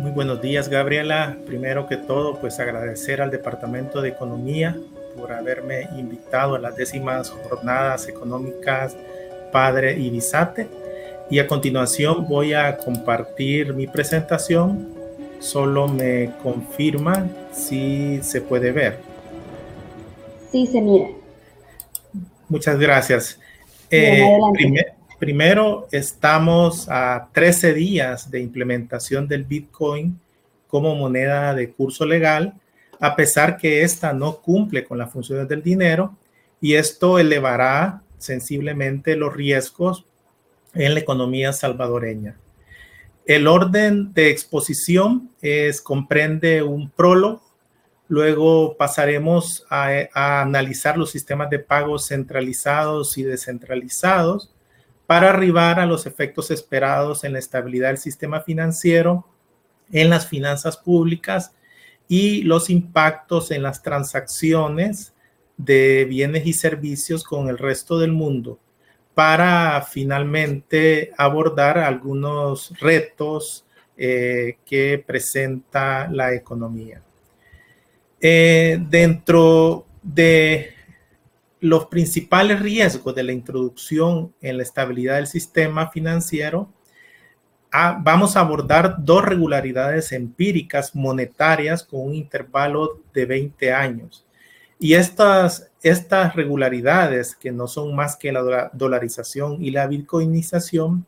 Muy buenos días, Gabriela. Primero que todo, pues agradecer al Departamento de Economía por haberme invitado a las décimas jornadas económicas Padre y Bisate. Y a continuación voy a compartir mi presentación. Solo me confirma si se puede ver. Sí, se mira. Muchas gracias. Eh, primero, estamos a 13 días de implementación del Bitcoin como moneda de curso legal, a pesar que esta no cumple con las funciones del dinero y esto elevará sensiblemente los riesgos en la economía salvadoreña. El orden de exposición es, comprende un prólogo, luego pasaremos a, a analizar los sistemas de pagos centralizados y descentralizados para arribar a los efectos esperados en la estabilidad del sistema financiero, en las finanzas públicas y los impactos en las transacciones de bienes y servicios con el resto del mundo para finalmente abordar algunos retos eh, que presenta la economía. Eh, dentro de los principales riesgos de la introducción en la estabilidad del sistema financiero, ah, vamos a abordar dos regularidades empíricas monetarias con un intervalo de 20 años. Y estas, estas regularidades, que no son más que la dolarización y la bitcoinización,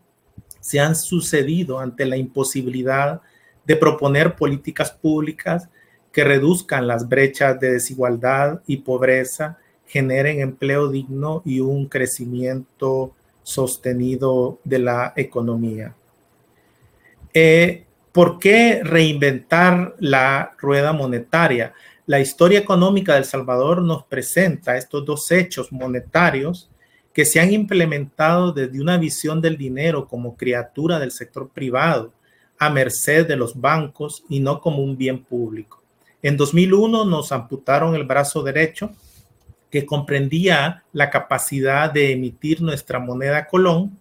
se han sucedido ante la imposibilidad de proponer políticas públicas que reduzcan las brechas de desigualdad y pobreza, generen empleo digno y un crecimiento sostenido de la economía. Eh, ¿Por qué reinventar la rueda monetaria? La historia económica de El Salvador nos presenta estos dos hechos monetarios que se han implementado desde una visión del dinero como criatura del sector privado, a merced de los bancos y no como un bien público. En 2001 nos amputaron el brazo derecho, que comprendía la capacidad de emitir nuestra moneda colón,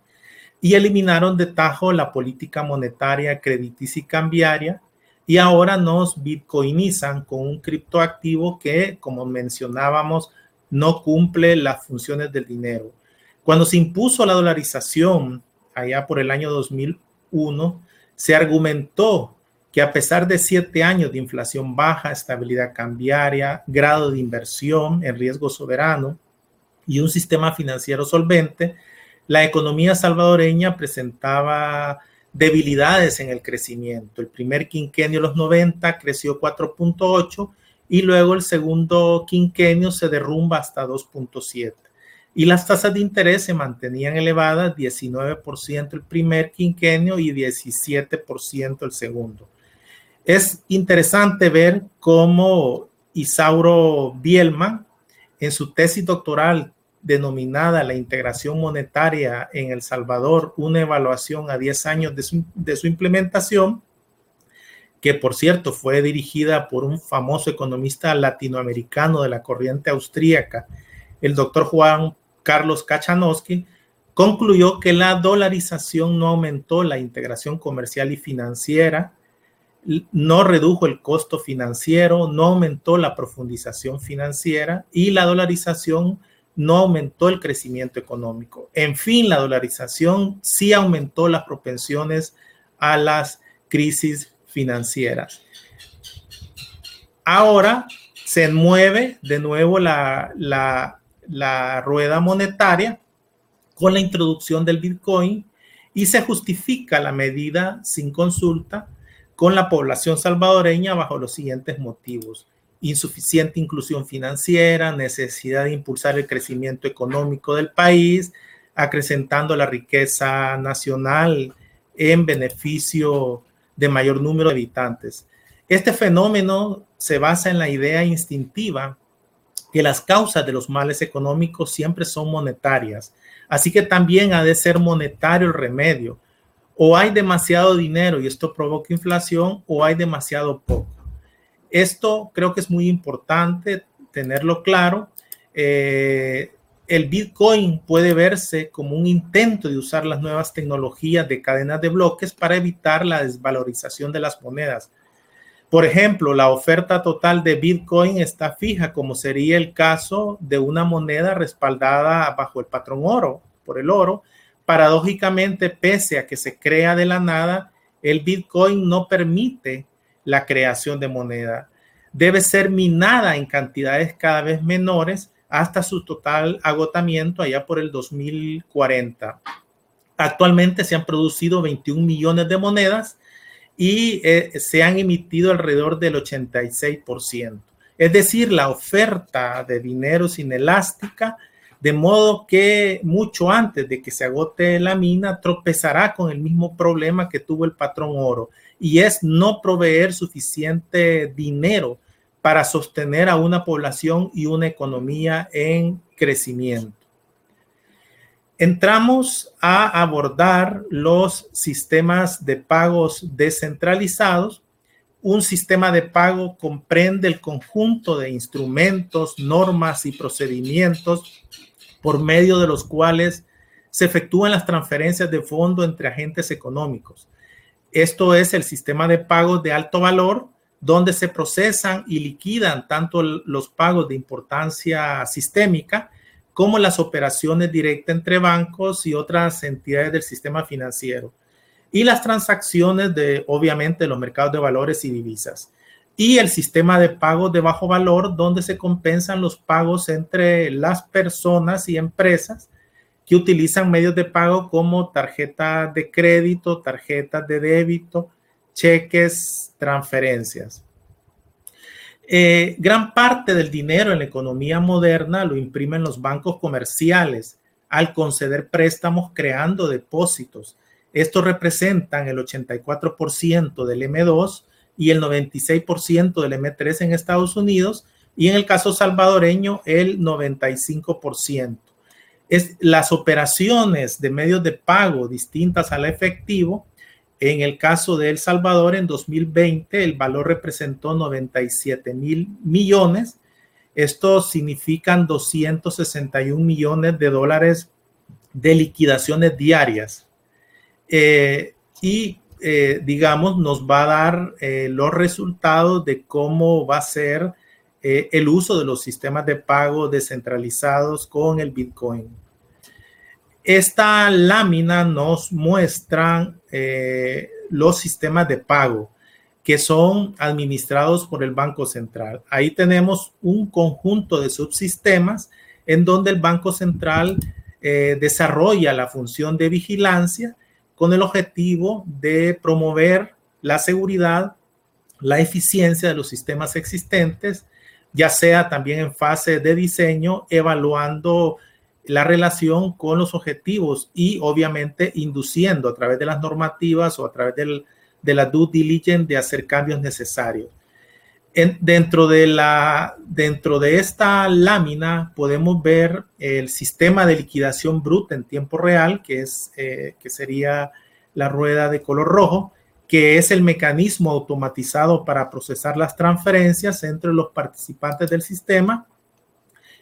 y eliminaron de tajo la política monetaria, crediticia y cambiaria, y ahora nos bitcoinizan con un criptoactivo que, como mencionábamos, no cumple las funciones del dinero. Cuando se impuso la dolarización, allá por el año 2001, se argumentó que a pesar de siete años de inflación baja, estabilidad cambiaria, grado de inversión en riesgo soberano y un sistema financiero solvente, la economía salvadoreña presentaba debilidades en el crecimiento. El primer quinquenio de los 90 creció 4.8 y luego el segundo quinquenio se derrumba hasta 2.7. Y las tasas de interés se mantenían elevadas, 19% el primer quinquenio y 17% el segundo. Es interesante ver cómo Isauro Bielman, en su tesis doctoral denominada la integración monetaria en El Salvador, una evaluación a 10 años de su, implementación, que por cierto fue dirigida por un famoso economista latinoamericano de la corriente austríaca, el doctor Juan Carlos Kachanowski, concluyó que la dolarización no aumentó la integración comercial y financiera, no redujo el costo financiero, no aumentó la profundización financiera y la dolarización no aumentó el crecimiento económico. En fin, la dolarización sí aumentó las propensiones a las crisis financieras. Ahora se mueve de nuevo la, la rueda monetaria con la introducción del Bitcoin y se justifica la medida sin consulta con la población salvadoreña bajo los siguientes motivos insuficiente inclusión financiera, necesidad de impulsar el crecimiento económico del país, acrecentando la riqueza nacional en beneficio de mayor número de habitantes. Este fenómeno se basa en la idea instintiva que las causas de los males económicos siempre son monetarias, así que también ha de ser monetario el remedio. O hay demasiado dinero y esto provoca inflación o hay demasiado poco. Esto creo que es muy importante tenerlo claro. Eh, el Bitcoin puede verse como un intento de usar las nuevas tecnologías de cadenas de bloques para evitar la desvalorización de las monedas. Por ejemplo, la oferta total de Bitcoin está fija, como sería el caso de una moneda respaldada bajo el patrón oro, por el oro. Paradójicamente, pese a que se crea de la nada, el Bitcoin no permite la creación de moneda. Debe ser minada en cantidades cada vez menores hasta su total agotamiento allá por el 2040. Actualmente se han producido 21 millones de monedas y eh, se han emitido alrededor del 86%. Es decir, la oferta de dinero es inelástica, de modo que mucho antes de que se agote la mina, tropezará con el mismo problema que tuvo el patrón oro, y es no proveer suficiente dinero para sostener a una población y una economía en crecimiento. Entramos a abordar los sistemas de pagos descentralizados. Un sistema de pago comprende el conjunto de instrumentos, normas y procedimientos por medio de los cuales se efectúan las transferencias de fondo entre agentes económicos. Esto es el sistema de pagos de alto valor, donde se procesan y liquidan tanto los pagos de importancia sistémica como las operaciones directas entre bancos y otras entidades del sistema financiero y las transacciones de, obviamente, los mercados de valores y divisas. Y el sistema de pagos de bajo valor, donde se compensan los pagos entre las personas y empresas que utilizan medios de pago como tarjetas de crédito, tarjetas de débito, cheques, transferencias. Eh, gran parte del dinero en la economía moderna lo imprimen los bancos comerciales al conceder préstamos creando depósitos. Estos representan el 84% del M2 y el 96% del M3 en Estados Unidos y en el caso salvadoreño el 95%. Es, las operaciones de medios de pago distintas al efectivo en el caso de El Salvador, en 2020, el valor representó 97 mil millones. Esto significan 261 millones de dólares de liquidaciones diarias. Eh, y, eh, digamos, nos va a dar eh, los resultados de cómo va a ser el uso de los sistemas de pago descentralizados con el Bitcoin. Esta lámina nos muestra eh, los sistemas de pago que son administrados por el Banco Central. Ahí tenemos un conjunto de subsistemas en donde el Banco Central eh, desarrolla la función de vigilancia con el objetivo de promover la seguridad, la eficiencia de los sistemas existentes, ya sea también en fase de diseño, evaluando la relación con los objetivos y obviamente induciendo a través de las normativas o a través de la due diligence de hacer cambios necesarios. Dentro, de la, dentro de esta lámina podemos ver el sistema de liquidación bruta en tiempo real, que, es, eh, que sería la rueda de color rojo, que es el mecanismo automatizado para procesar las transferencias entre los participantes del sistema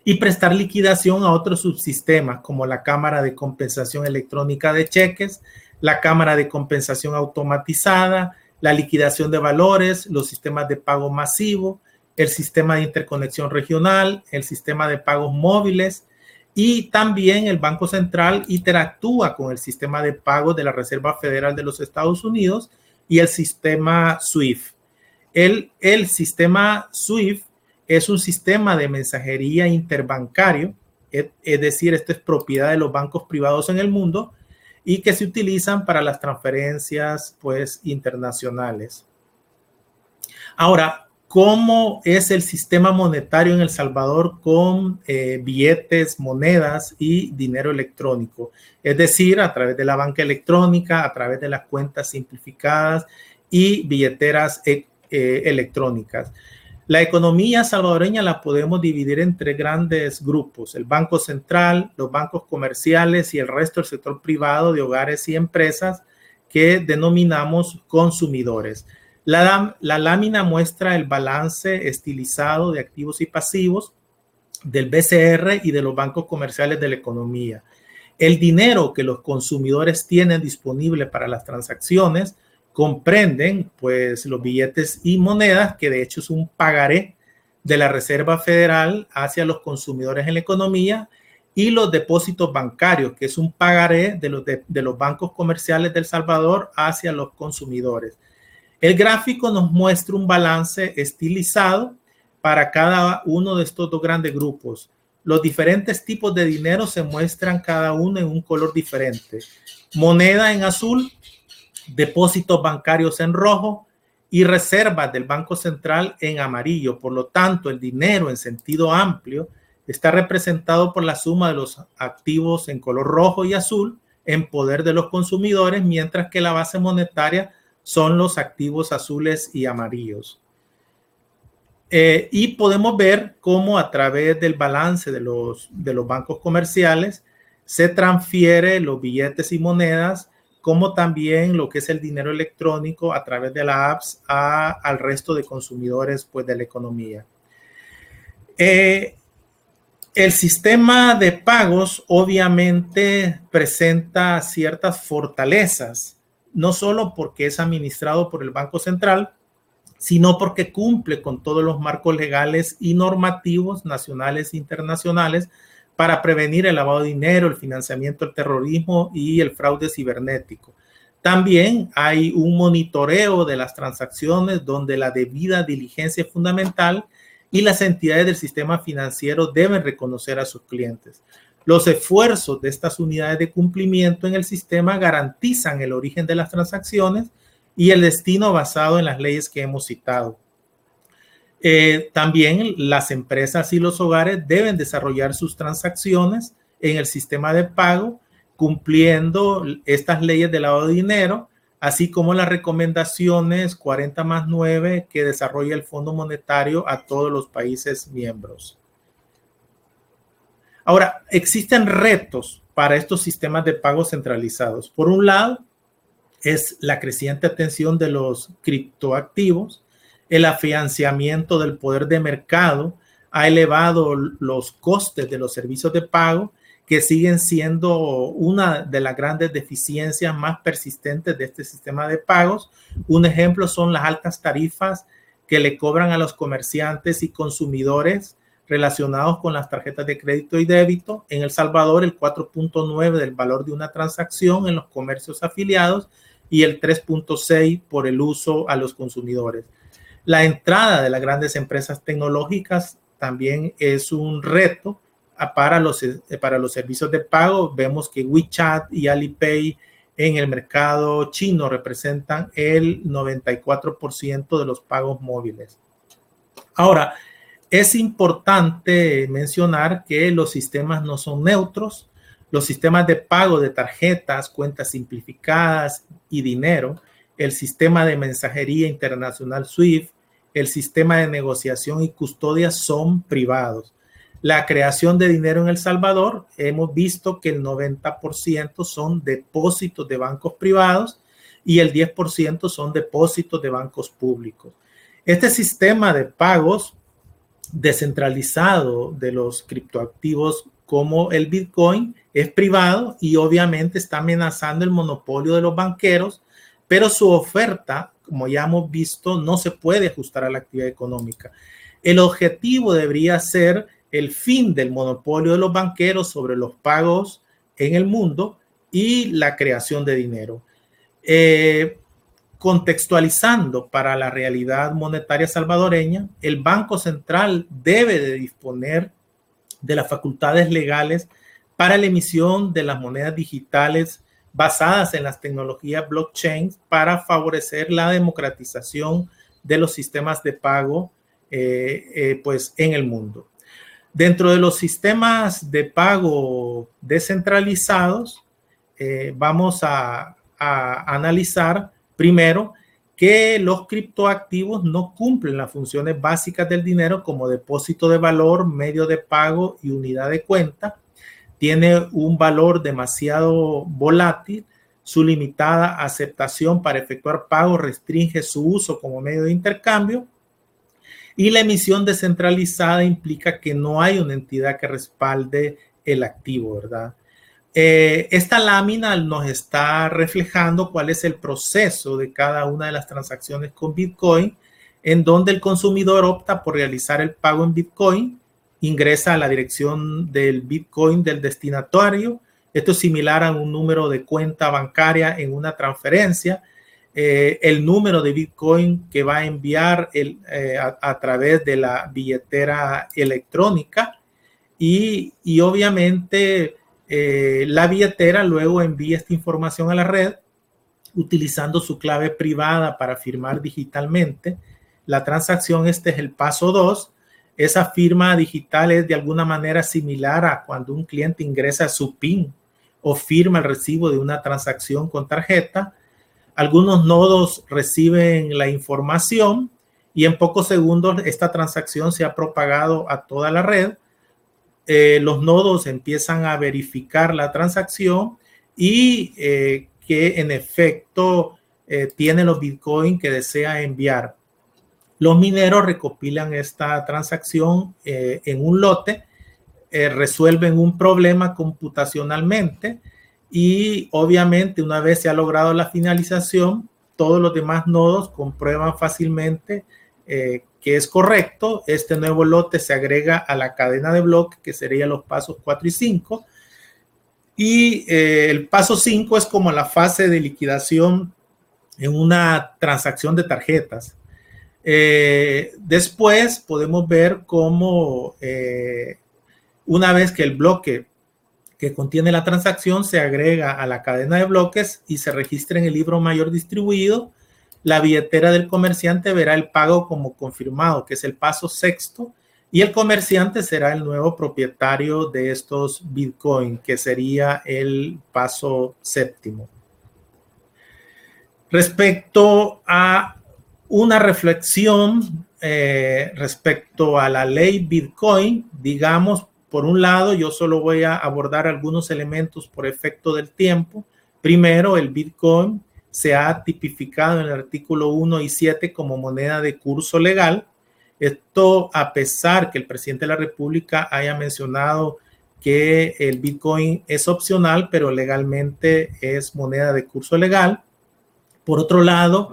y prestar liquidación a otros subsistemas como la Cámara de Compensación Electrónica de Cheques, la Cámara de Compensación Automatizada, la liquidación de valores, los sistemas de pago masivo, el sistema de interconexión regional, el sistema de pagos móviles y también el Banco Central interactúa con el sistema de pagos de la Reserva Federal de los Estados Unidos y el sistema SWIFT. El, el sistema SWIFT es un sistema de mensajería interbancario, es, decir, esto es propiedad de los bancos privados en el mundo y que se utilizan para las transferencias pues internacionales. Ahora, ¿cómo es el sistema monetario en El Salvador con eh, billetes, monedas y dinero electrónico? Es decir, a través de la banca electrónica, a través de las cuentas simplificadas y billeteras eh, eh, electrónicas. La economía salvadoreña la podemos dividir entre grandes grupos, el Banco Central, los bancos comerciales y el resto del sector privado de hogares y empresas que denominamos consumidores. La, la lámina muestra el balance estilizado de activos y pasivos del BCR y de los bancos comerciales de la economía. El dinero que los consumidores tienen disponible para las transacciones comprenden pues los billetes y monedas, que de hecho es un pagaré de la Reserva Federal hacia los consumidores en la economía y los depósitos bancarios, que es un pagaré de los, de, los bancos comerciales del Salvador hacia los consumidores. El gráfico nos muestra un balance estilizado para cada uno de estos dos grandes grupos. Los diferentes tipos de dinero se muestran cada uno en un color diferente. Moneda en azul, depósitos bancarios en rojo y reservas del Banco Central en amarillo. Por lo tanto, el dinero en sentido amplio está representado por la suma de los activos en color rojo y azul en poder de los consumidores, mientras que la base monetaria son los activos azules y amarillos. Eh, y podemos ver cómo a través del balance de los, de los bancos comerciales se transfiere los billetes y monedas como también lo que es el dinero electrónico a través de las apps al resto de consumidores pues, de la economía. Eh, el sistema de pagos obviamente presenta ciertas fortalezas, no solo porque es administrado por el Banco Central, sino porque cumple con todos los marcos legales y normativos nacionales e internacionales para prevenir el lavado de dinero, el financiamiento del terrorismo y el fraude cibernético. También hay un monitoreo de las transacciones donde la debida diligencia es fundamental y las entidades del sistema financiero deben reconocer a sus clientes. Los esfuerzos de estas unidades de cumplimiento en el sistema garantizan el origen de las transacciones y el destino basado en las leyes que hemos citado. Eh, también las empresas y los hogares deben desarrollar sus transacciones en el sistema de pago cumpliendo estas leyes de lavado de dinero, así como las recomendaciones 40 más 9 que desarrolla el Fondo Monetario a todos los países miembros. Ahora, existen retos para estos sistemas de pago centralizados. Por un lado, es la creciente atención de los criptoactivos, el afianciamiento del poder de mercado ha elevado los costes de los servicios de pago que siguen siendo una de las grandes deficiencias más persistentes de este sistema de pagos. Un ejemplo son las altas tarifas que le cobran a los comerciantes y consumidores relacionados con las tarjetas de crédito y débito. En El Salvador, el 4.9 del valor de una transacción en los comercios afiliados y el 3.6 por el uso a los consumidores. La entrada de las grandes empresas tecnológicas también es un reto para los, eh, para los servicios de pago. Vemos que WeChat y Alipay en el mercado chino representan el 94% de los pagos móviles. Ahora, es importante mencionar que los sistemas no son neutros. Los sistemas de pago de tarjetas, cuentas simplificadas y dinero el sistema de mensajería internacional SWIFT, el sistema de negociación y custodia son privados. La creación de dinero en El Salvador, hemos visto que el 90% son depósitos de bancos privados y el 10% son depósitos de bancos públicos. Este sistema de pagos descentralizado de los criptoactivos como el Bitcoin es privado y obviamente está amenazando el monopolio de los banqueros pero su oferta, como ya hemos visto, no se puede ajustar a la actividad económica. El objetivo debería ser el fin del monopolio de los banqueros sobre los pagos en el mundo y la creación de dinero. Eh, contextualizando para la realidad monetaria salvadoreña, el Banco Central debe de disponer de las facultades legales para la emisión de las monedas digitales basadas en las tecnologías blockchain para favorecer la democratización de los sistemas de pago eh, eh, pues en el mundo. Dentro de los sistemas de pago descentralizados, eh, vamos a, a analizar primero que los criptoactivos no cumplen las funciones básicas del dinero como depósito de valor, medio de pago y unidad de cuenta tiene un valor demasiado volátil, su limitada aceptación para efectuar pagos restringe su uso como medio de intercambio Y la emisión descentralizada implica que no hay una entidad que respalde el activo, ¿verdad? Eh, esta lámina nos está reflejando cuál es el proceso de cada una de las transacciones con Bitcoin, en donde el consumidor opta por realizar el pago en Bitcoin, ingresa a la dirección del Bitcoin del destinatario. Esto es similar a un número de cuenta bancaria en una transferencia. Eh, el número de Bitcoin que va a enviar el, eh, a, través de la billetera electrónica y, y obviamente eh, la billetera luego envía esta información a la red utilizando su clave privada para firmar digitalmente la transacción. Este es el paso 2. Esa firma digital es de alguna manera similar a cuando un cliente ingresa su PIN o firma el recibo de una transacción con tarjeta. Algunos nodos reciben la información y en pocos segundos esta transacción se ha propagado a toda la red eh, los nodos empiezan a verificar la transacción y eh, que en efecto eh, tiene los Bitcoin que desea enviar. Los mineros recopilan esta transacción en un lote, resuelven un problema computacionalmente y obviamente una vez se ha logrado la finalización, todos los demás nodos comprueban fácilmente que es correcto, este nuevo lote se agrega a la cadena de bloques, que serían los pasos 4 y 5. Y eh, el paso 5 es como la fase de liquidación en una transacción de tarjetas. Eh, después podemos ver cómo eh, una vez que el bloque que contiene la transacción se agrega a la cadena de bloques y se registra en el libro mayor distribuido, la billetera del comerciante verá el pago como confirmado, que es el paso sexto, y el comerciante será el nuevo propietario de estos Bitcoin, que sería el paso séptimo. Respecto a una reflexión eh, respecto a la ley Bitcoin, digamos, por un lado, yo solo voy a abordar algunos elementos por efecto del tiempo. Primero, el Bitcoin se ha tipificado en el artículo 1 y 7 como moneda de curso legal. Esto a pesar que el presidente de la República haya mencionado que el Bitcoin es opcional, pero legalmente es moneda de curso legal. Por otro lado,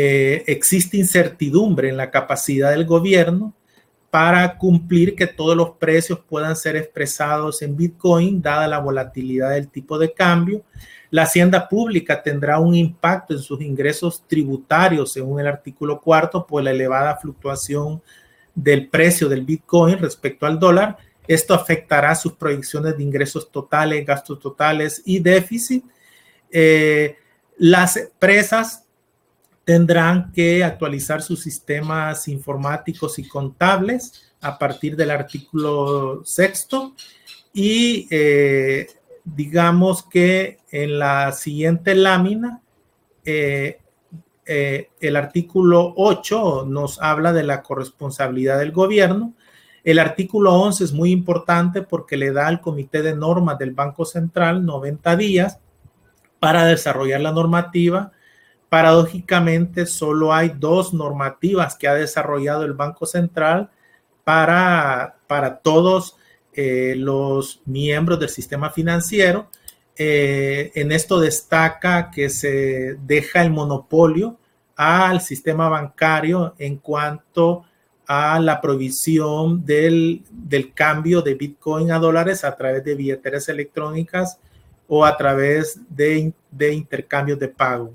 eh, existe incertidumbre en la capacidad del gobierno para cumplir que todos los precios puedan ser expresados en Bitcoin, dada la volatilidad del tipo de cambio la hacienda pública tendrá un impacto en sus ingresos tributarios, según el artículo cuarto, por la elevada fluctuación del precio del Bitcoin respecto al dólar. Esto afectará sus proyecciones de ingresos totales, gastos totales y déficit. Eh, las empresas tendrán que actualizar sus sistemas informáticos y contables a partir del artículo sexto y eh, digamos que en la siguiente lámina, eh, eh, el artículo 8 nos habla de la corresponsabilidad del gobierno. El artículo 11 es muy importante porque le da al Comité de Normas del Banco Central 90 días para desarrollar la normativa. Paradójicamente, solo hay dos normativas que ha desarrollado el Banco Central para, para todos eh, los miembros del sistema financiero. Eh, en esto destaca que se deja el monopolio al sistema bancario en cuanto a la provisión del, cambio de Bitcoin a dólares a través de billeteras electrónicas o a través de, de intercambios de pago.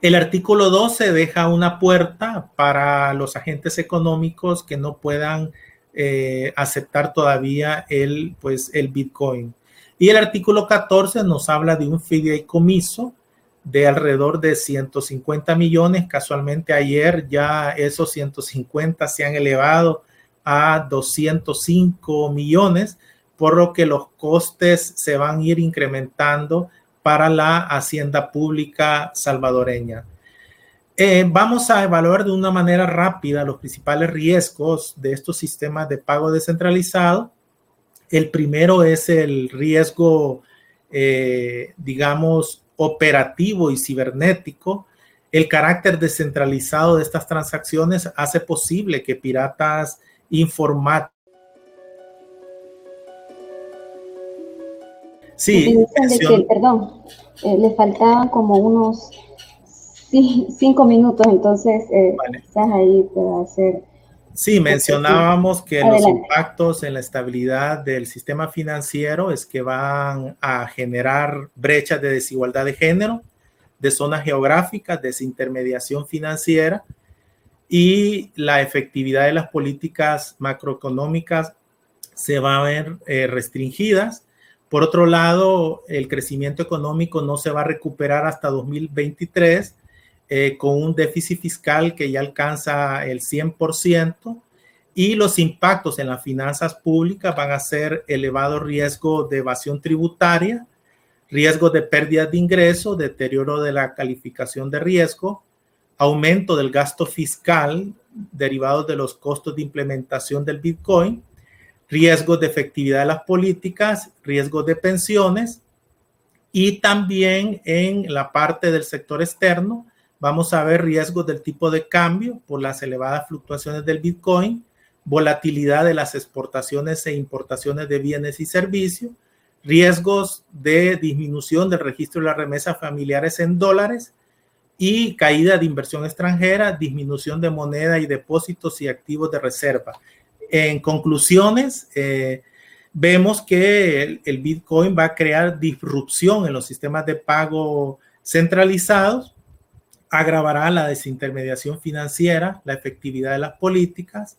El artículo 12 deja una puerta para los agentes económicos que no puedan eh, aceptar todavía el, pues, el Bitcoin. Y el artículo 14 nos habla de un fideicomiso de alrededor de 150 millones. Casualmente ayer ya esos 150 se han elevado a 205 millones, por lo que los costes se van a ir incrementando para la hacienda pública salvadoreña. Eh, vamos a evaluar de una manera rápida los principales riesgos de estos sistemas de pago descentralizado. El primero es el riesgo, eh, digamos, operativo y cibernético. el carácter descentralizado de estas transacciones hace posible que piratas informáticos Sí, perdón, eh, le faltaban como unos cinco minutos, entonces eh, estás ahí para hacer Sí, mencionábamos que los impactos en la estabilidad del sistema financiero es que van a generar brechas de desigualdad de género, de zonas geográficas, desintermediación financiera y la efectividad de las políticas macroeconómicas se va a ver eh, restringidas. Por otro lado, el crecimiento económico no se va a recuperar hasta 2023 eh, con un déficit fiscal que ya alcanza el 100% y los impactos en las finanzas públicas van a ser elevado riesgo de evasión tributaria, riesgo de pérdida de ingresos, deterioro de la calificación de riesgo, aumento del gasto fiscal derivado de los costos de implementación del Bitcoin, riesgos de efectividad de las políticas, riesgos de pensiones y también en la parte del sector externo, Vamos a ver riesgos del tipo de cambio por las elevadas fluctuaciones del Bitcoin, volatilidad de las exportaciones e importaciones de bienes y servicios, riesgos de disminución del registro de las remesas familiares en dólares y caída de inversión extranjera, disminución de moneda y depósitos y activos de reserva. En conclusiones, eh, vemos que el Bitcoin va a crear disrupción en los sistemas de pago centralizados agravará la desintermediación financiera, la efectividad de las políticas,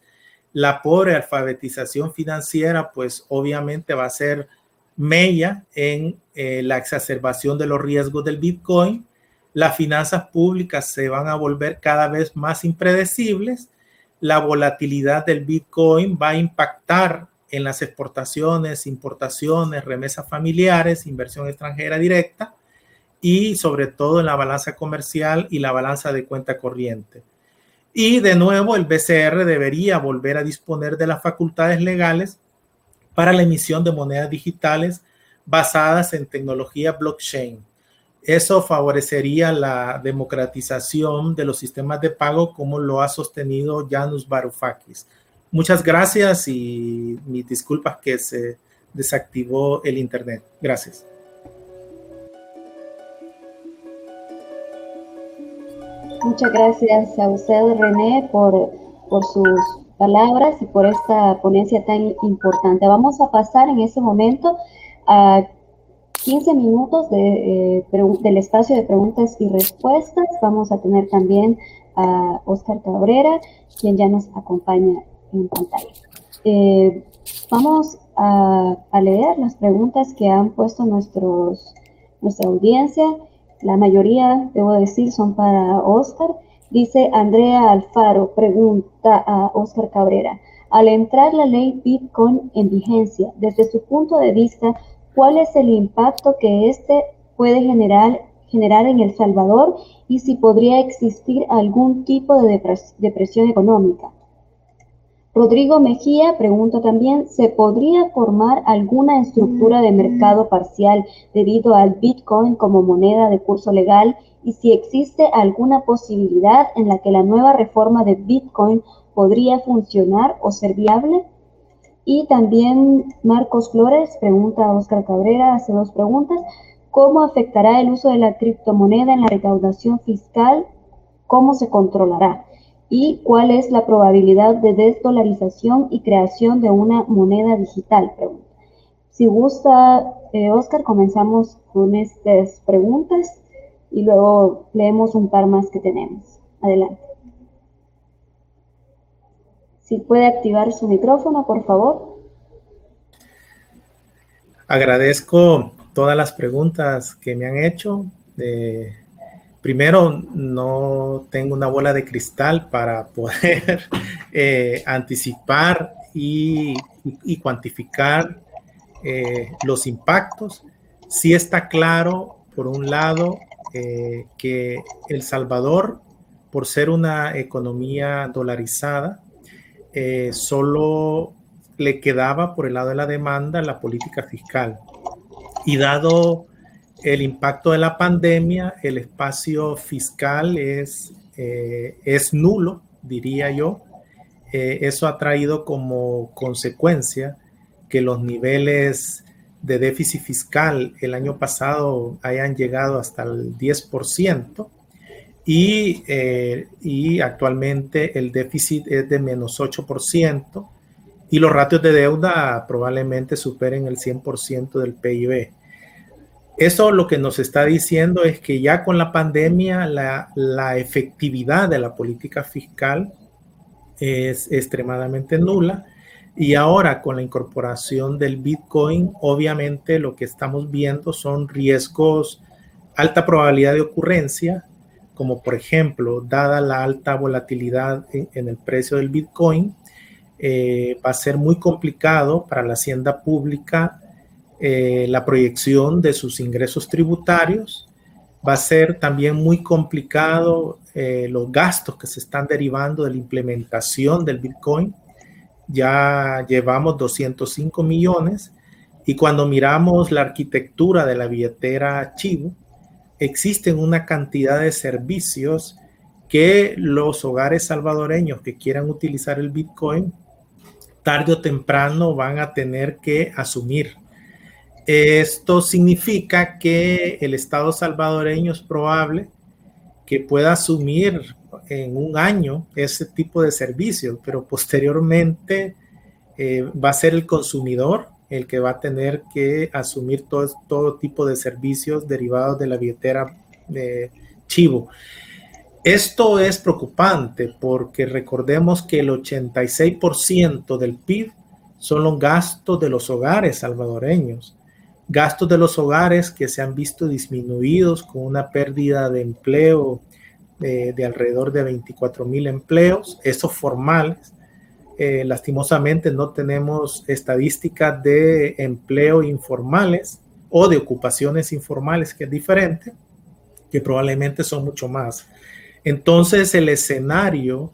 la pobre alfabetización financiera, pues obviamente va a ser mella en eh, la exacerbación de los riesgos del Bitcoin. Las finanzas públicas se van a volver cada vez más impredecibles. La volatilidad del Bitcoin va a impactar en las exportaciones, importaciones, remesas familiares, inversión extranjera directa y sobre todo en la balanza comercial y la balanza de cuenta corriente. Y de nuevo, el BCR debería volver a disponer de las facultades legales para la emisión de monedas digitales basadas en tecnología blockchain. Eso favorecería la democratización de los sistemas de pago como lo ha sostenido Janus Varoufakis. Muchas gracias y mis disculpas que se desactivó el Internet. Gracias. Muchas gracias a usted, René, por, por sus palabras y por esta ponencia tan importante. Vamos a pasar en este momento a 15 minutos de, eh, del espacio de preguntas y respuestas. Vamos a tener también a Oscar Cabrera, quien ya nos acompaña en pantalla. Eh, vamos a, leer las preguntas que han puesto nuestros, nuestra audiencia. La mayoría, debo decir, son para Oscar. Dice Andrea Alfaro, pregunta a Oscar Cabrera. Al entrar la ley Bitcoin en vigencia, desde su punto de vista, ¿cuál es el impacto que éste puede generar, generar en El Salvador y si podría existir algún tipo de depresión económica? Rodrigo Mejía pregunta también, ¿se podría formar alguna estructura de mercado parcial debido al Bitcoin como moneda de curso legal? Y si existe alguna posibilidad en la que la nueva reforma de Bitcoin podría funcionar o ser viable? Y también Marcos Flores pregunta a Oscar Cabrera, hace dos preguntas. ¿Cómo afectará el uso de la criptomoneda en la recaudación fiscal? ¿Cómo se controlará? ¿Y cuál es la probabilidad de desdolarización y creación de una moneda digital? Si gusta, eh, Oscar, comenzamos con estas preguntas y luego leemos un par más que tenemos. Adelante. Si puede activar su micrófono, por favor. Agradezco todas las preguntas que me han hecho. Primero, no tengo una bola de cristal para poder eh, anticipar y, cuantificar eh, los impactos. Sí está claro, por un lado, eh, que El Salvador, por ser una economía dolarizada, solo le quedaba por el lado de la demanda la política fiscal. Y dado el impacto de la pandemia, el espacio fiscal es, eh, es nulo, diría yo. Eh, eso ha traído como consecuencia que los niveles de déficit fiscal el año pasado hayan llegado hasta el 10% y, eh, y actualmente el déficit es de menos 8% y los ratios de deuda probablemente superen el 100% del PIB. Eso lo que nos está diciendo es que ya con la pandemia la, la efectividad de la política fiscal es extremadamente nula y ahora con la incorporación del Bitcoin, obviamente lo que estamos viendo son riesgos, alta probabilidad de ocurrencia, como por ejemplo, dada la alta volatilidad en, el precio del Bitcoin, eh, va a ser muy complicado para la hacienda pública eh, la proyección de sus ingresos tributarios. Va a ser también muy complicado eh, los gastos que se están derivando de la implementación del Bitcoin ya llevamos 205 millones y cuando miramos la arquitectura de la billetera Chivo, existen una cantidad de servicios que los hogares salvadoreños que quieran utilizar el Bitcoin, tarde o temprano van a tener que asumir. Esto significa que el Estado salvadoreño es probable que pueda asumir en un año ese tipo de servicios, pero posteriormente eh, va a ser el consumidor el que va a tener que asumir todo, todo tipo de servicios derivados de la billetera de Chivo. Esto es preocupante porque recordemos que el 86% del PIB son los gastos de los hogares salvadoreños, gastos de los hogares que se han visto disminuidos con una pérdida de empleo de, alrededor de 24 mil empleos, esos formales. Eh, lastimosamente no tenemos estadísticas de empleo informales o de ocupaciones informales, que es diferente, que probablemente son mucho más. Entonces, el escenario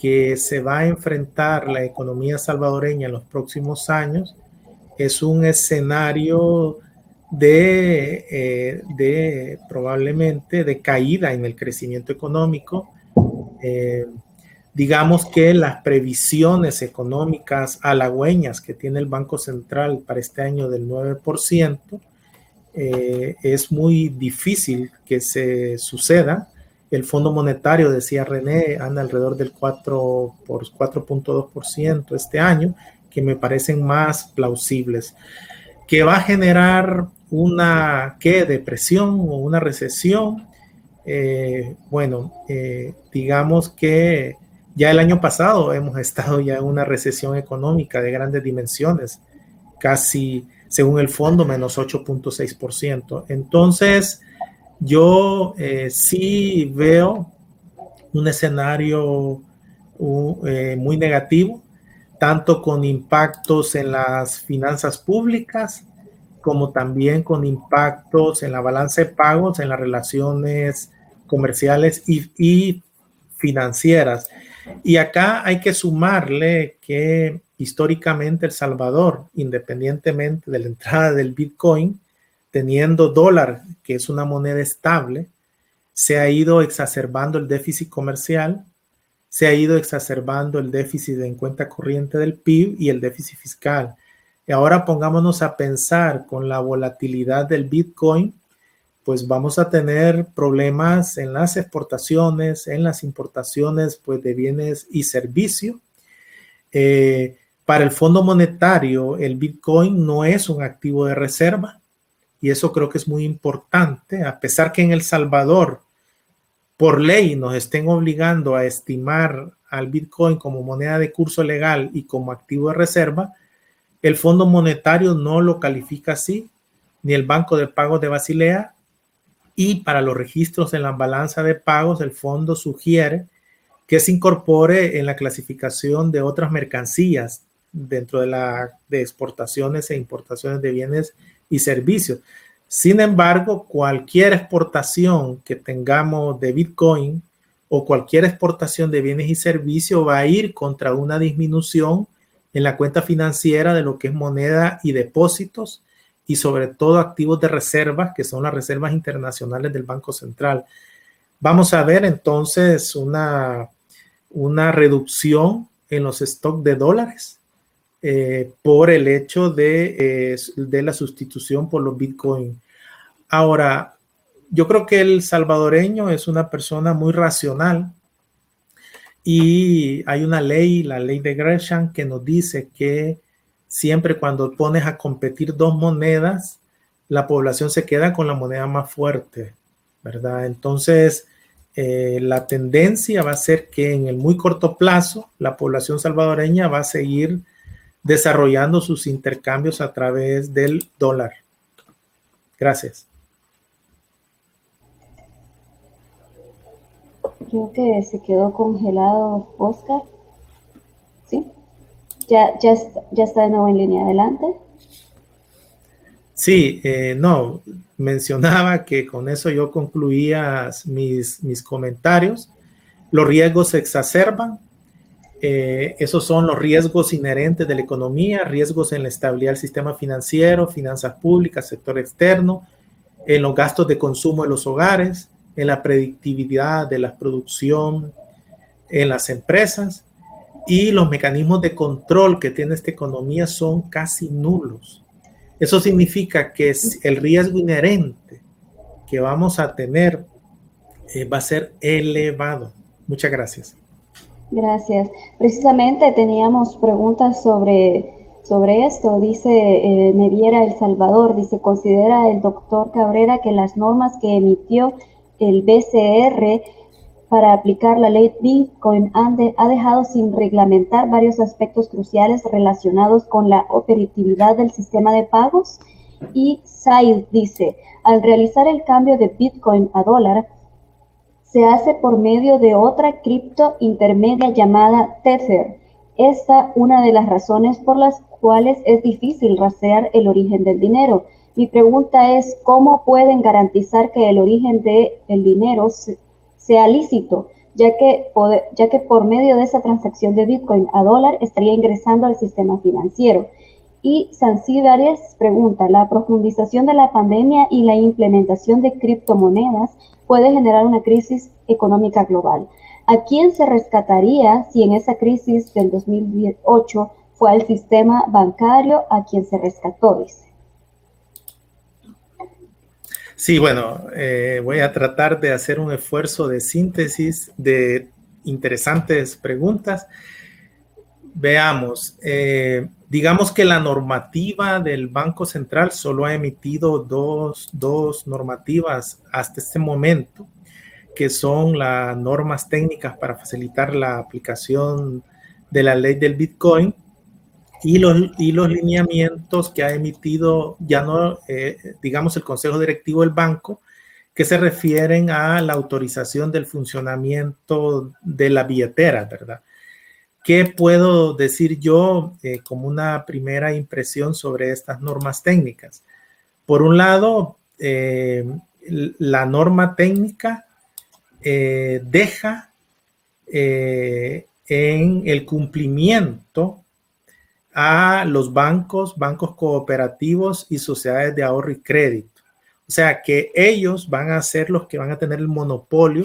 que se va a enfrentar la economía salvadoreña en los próximos años es un escenario de, eh, de probablemente de caída en el crecimiento económico. Eh, digamos que las previsiones económicas halagüeñas que tiene el Banco Central para este año del 9%, eh, es muy difícil que se suceda. El Fondo Monetario, decía René, anda alrededor del 4 por 4.2% este año, que me parecen más plausibles. Que va a generar una ¿qué? depresión o una recesión. Eh, bueno, eh, digamos que ya el año pasado hemos estado ya en una recesión económica de grandes dimensiones, casi según el fondo menos 8.6%. Entonces, yo eh, sí veo un escenario muy negativo, tanto con impactos en las finanzas públicas, como también con impactos en la balanza de pagos, en las relaciones comerciales y, financieras. Y acá hay que sumarle que históricamente El Salvador, independientemente de la entrada del Bitcoin, teniendo dólar, que es una moneda estable, se ha ido exacerbando el déficit comercial, se ha ido exacerbando el déficit en cuenta corriente del PIB y el déficit fiscal. Y ahora pongámonos a pensar con la volatilidad del Bitcoin, pues vamos a tener problemas en las exportaciones, en las importaciones pues, de bienes y servicios. Eh, para el Fondo Monetario, el Bitcoin no es un activo de reserva y eso creo que es muy importante, a pesar que en El Salvador, por ley, nos estén obligando a estimar al Bitcoin como moneda de curso legal y como activo de reserva, el Fondo Monetario no lo califica así, ni el Banco de Pagos de Basilea. Y para los registros en la balanza de pagos, el fondo sugiere que se incorpore en la clasificación de otras mercancías dentro de la de exportaciones e importaciones de bienes y servicios. Sin embargo, cualquier exportación que tengamos de Bitcoin o cualquier exportación de bienes y servicios va a ir contra una disminución en la cuenta financiera de lo que es moneda y depósitos y sobre todo activos de reservas, que son las reservas internacionales del Banco Central. Vamos a ver entonces una, una reducción en los stocks de dólares eh, por el hecho de, eh, de la sustitución por los Bitcoin. Ahora, yo creo que el salvadoreño es una persona muy racional y hay una ley, la ley de Gresham, que nos dice que siempre cuando pones a competir dos monedas, la población se queda con la moneda más fuerte, ¿verdad? Entonces, eh, la tendencia va a ser que en el muy corto plazo la población salvadoreña va a seguir desarrollando sus intercambios a través del dólar. Gracias. Creo que se quedó congelado Oscar. ¿Sí? ¿Ya, ya, está de nuevo en línea adelante? Sí, eh, no, mencionaba que con eso yo concluía mis, mis comentarios. Los riesgos se exacerban. Eh, esos son los riesgos inherentes de la economía, riesgos en la estabilidad del sistema financiero, finanzas públicas, sector externo, en los gastos de consumo de los hogares, en la predictibilidad de la producción en las empresas y los mecanismos de control que tiene esta economía son casi nulos. Eso significa que el riesgo inherente que vamos a tener eh, va a ser elevado. Muchas gracias. Gracias. Precisamente teníamos preguntas sobre, sobre esto. Dice eh, Neviera El Salvador, dice, considera el doctor Cabrera que las normas que emitió el BCR para aplicar la ley Bitcoin ha dejado sin reglamentar varios aspectos cruciales relacionados con la operatividad del sistema de pagos. Y Said dice, al realizar el cambio de Bitcoin a dólar, se hace por medio de otra cripto intermedia llamada Tether. Esta una de las razones por las cuales es difícil rastrear el origen del dinero. Mi pregunta es, ¿cómo pueden garantizar que el origen del el dinero sea lícito, ya que, ya que por medio de esa transacción de Bitcoin a dólar estaría ingresando al sistema financiero. Y Sansi Arias pregunta, ¿la profundización de la pandemia y la implementación de criptomonedas puede generar una crisis económica global? ¿A quién se rescataría si en esa crisis del 2008 fue al sistema bancario a quien se rescató? Sí, bueno, eh, voy a tratar de hacer un esfuerzo de síntesis de interesantes preguntas. Veamos, eh, digamos que la normativa del Banco Central solo ha emitido dos, dos normativas hasta este momento, que son las normas técnicas para facilitar la aplicación de la ley del Bitcoin y los, y los lineamientos que ha emitido ya no, eh, digamos, el Consejo Directivo del Banco, que se refieren a la autorización del funcionamiento de la billetera, ¿verdad? ¿Qué puedo decir yo eh, como una primera impresión sobre estas normas técnicas? Por un lado, eh, la norma técnica deja en el cumplimiento a los bancos, bancos cooperativos y sociedades de ahorro y crédito. O sea que ellos van a ser los que van a tener el monopolio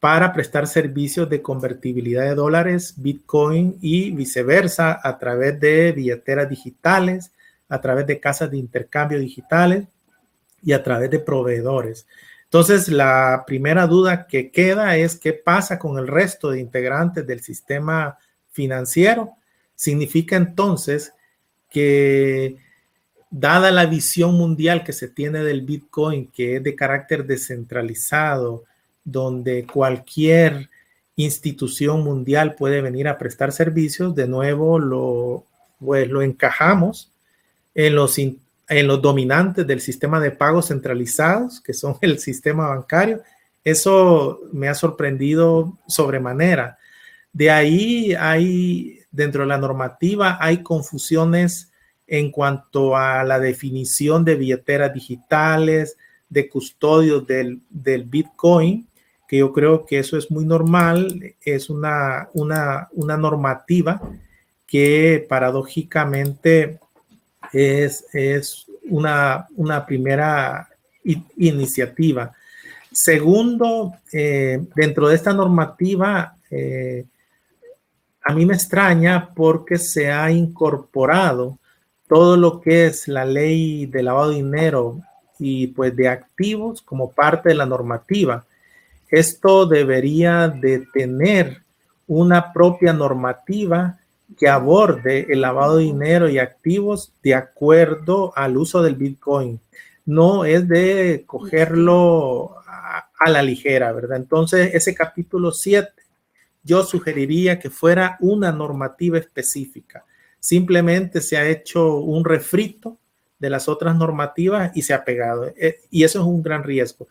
para prestar servicios de convertibilidad de dólares, Bitcoin y viceversa a través de billeteras digitales, a través de casas de intercambio digitales y a través de proveedores. Entonces, la primera duda que queda es qué pasa con el resto de integrantes del sistema financiero Significa entonces que dada la visión mundial que se tiene del Bitcoin, que es de carácter descentralizado, donde cualquier institución mundial puede venir a prestar servicios, de nuevo lo, pues, lo encajamos en los, en los dominantes del sistema de pagos centralizados, que son el sistema bancario. Eso me ha sorprendido sobremanera. De ahí hay dentro de la normativa hay confusiones en cuanto a la definición de billeteras digitales, de custodios del, Bitcoin, que yo creo que eso es muy normal, es una, una, una normativa que paradójicamente es, es una, una primera iniciativa. Segundo, eh, dentro de esta normativa, eh, a mí me extraña porque se ha incorporado todo lo que es la ley de lavado de dinero y pues de activos como parte de la normativa. Esto debería de tener una propia normativa que aborde el lavado de dinero y activos de acuerdo al uso del Bitcoin. No es de cogerlo a, la ligera, ¿verdad? Entonces, ese capítulo 7, yo sugeriría que fuera una normativa específica. Simplemente se ha hecho un refrito de las otras normativas y se ha pegado. Eh, y eso es un gran riesgo.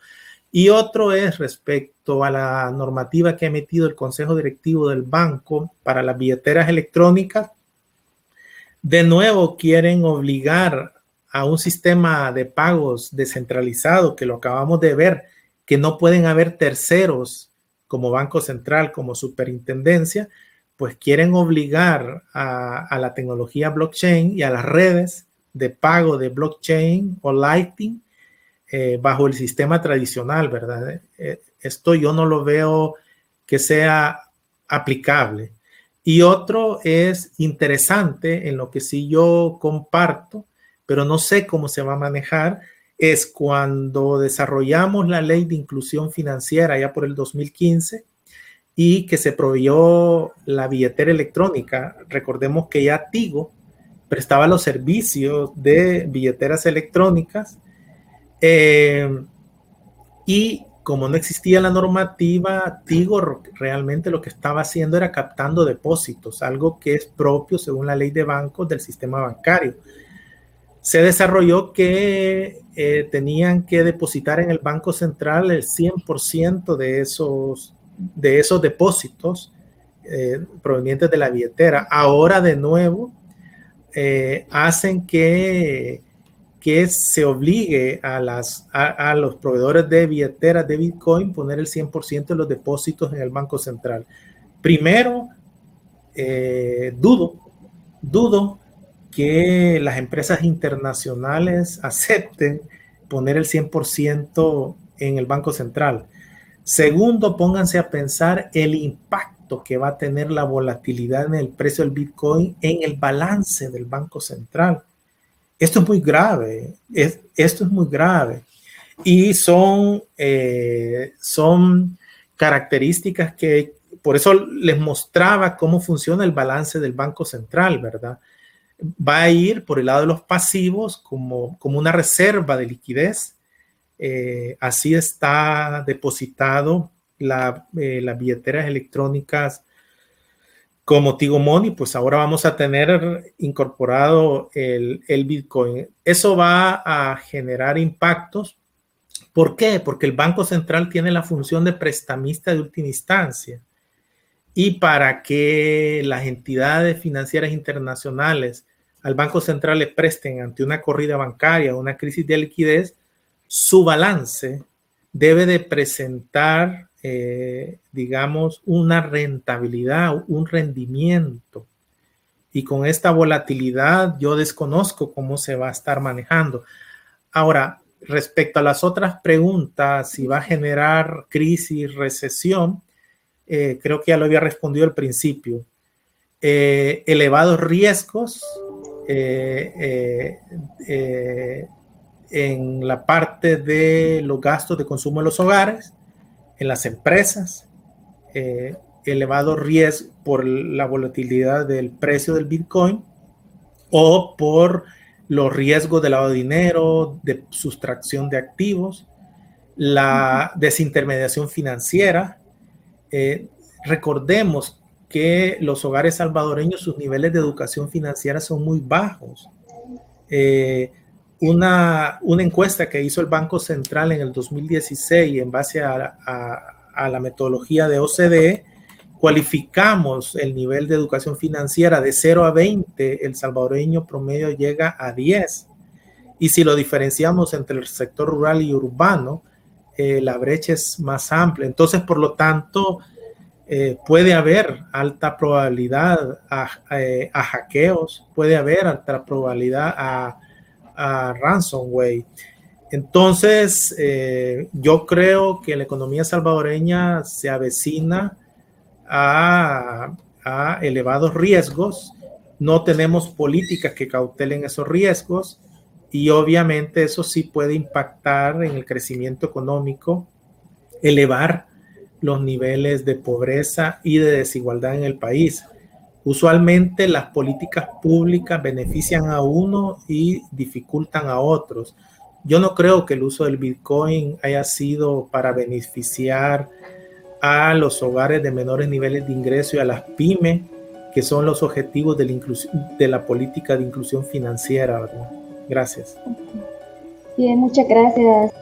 Y otro es respecto a la normativa que ha emitido el Consejo Directivo del Banco para las billeteras electrónicas. De nuevo quieren obligar a un sistema de pagos descentralizado, que lo acabamos de ver, que no pueden haber terceros como Banco Central, como Superintendencia, pues quieren obligar a, la tecnología blockchain y a las redes de pago de blockchain o Lightning eh, bajo el sistema tradicional, ¿verdad? Eh, esto yo no lo veo que sea aplicable. Y otro es interesante, en lo que sí yo comparto, pero no sé cómo se va a manejar, es cuando desarrollamos la ley de inclusión financiera ya por el 2015 y que se proveyó la billetera electrónica. Recordemos que ya Tigo prestaba los servicios de billeteras electrónicas eh, y como no existía la normativa, Tigo realmente lo que estaba haciendo era captando depósitos, algo que es propio según la ley de bancos del sistema bancario. Se desarrolló que eh, tenían que depositar en el Banco Central el 100% de esos, de esos depósitos eh, provenientes de la billetera. Ahora de nuevo hacen que que se obligue a, las, a, los proveedores de billeteras de Bitcoin poner el 100% de los depósitos en el Banco Central. Primero, eh, dudo, dudo que las empresas internacionales acepten poner el 100% en el Banco Central. Segundo, pónganse a pensar el impacto que va a tener la volatilidad en el precio del Bitcoin en el balance del Banco Central. Esto es muy grave, es, esto es muy grave. Y son, eh, son características que, por eso les mostraba cómo funciona el balance del Banco Central, ¿verdad? Va a ir por el lado de los pasivos como, como una reserva de liquidez. Eh, así está depositado la, eh, las billeteras electrónicas como Tigo Money, pues ahora vamos a tener incorporado el, Bitcoin. Eso va a generar impactos. ¿Por qué? Porque el Banco Central tiene la función de prestamista de última instancia. Y para que las entidades financieras internacionales al Banco Central le presten ante una corrida bancaria o una crisis de liquidez, su balance debe de presentar eh, digamos, una rentabilidad, un rendimiento. Y con esta volatilidad yo desconozco cómo se va a estar manejando. Ahora, respecto a las otras preguntas, si va a generar crisis, recesión, eh, creo que ya lo había respondido al principio. Eh, elevados riesgos en la parte de los gastos de consumo en los hogares, en las empresas, eh, elevado riesgo por la volatilidad del precio del Bitcoin o por los riesgos de lavado de dinero, de sustracción de activos, la desintermediación financiera. Eh, recordemos que los hogares salvadoreños, sus niveles de educación financiera son muy bajos. Eh, una, una, encuesta que hizo el Banco Central en el 2016 en base a, a, la metodología de OCDE, cualificamos el nivel de educación financiera de 0 a 20, el salvadoreño promedio llega a 10. Y si lo diferenciamos entre el sector rural y urbano, eh, la brecha es más amplia. Entonces, por lo tanto, eh, puede haber alta probabilidad a, eh, a, hackeos, puede haber alta probabilidad a a ransomware. Entonces, eh, yo creo que la economía salvadoreña se avecina a, a elevados riesgos. No tenemos políticas que cautelen esos riesgos y obviamente eso sí puede impactar en el crecimiento económico, elevar los niveles de pobreza y de desigualdad en el país. Usualmente las políticas públicas benefician a uno y dificultan a otros. Yo no creo que el uso del Bitcoin haya sido para beneficiar a los hogares de menores niveles de ingreso y a las pymes, que son los objetivos de la, de la política de inclusión financiera. Gracias. Bien, muchas gracias.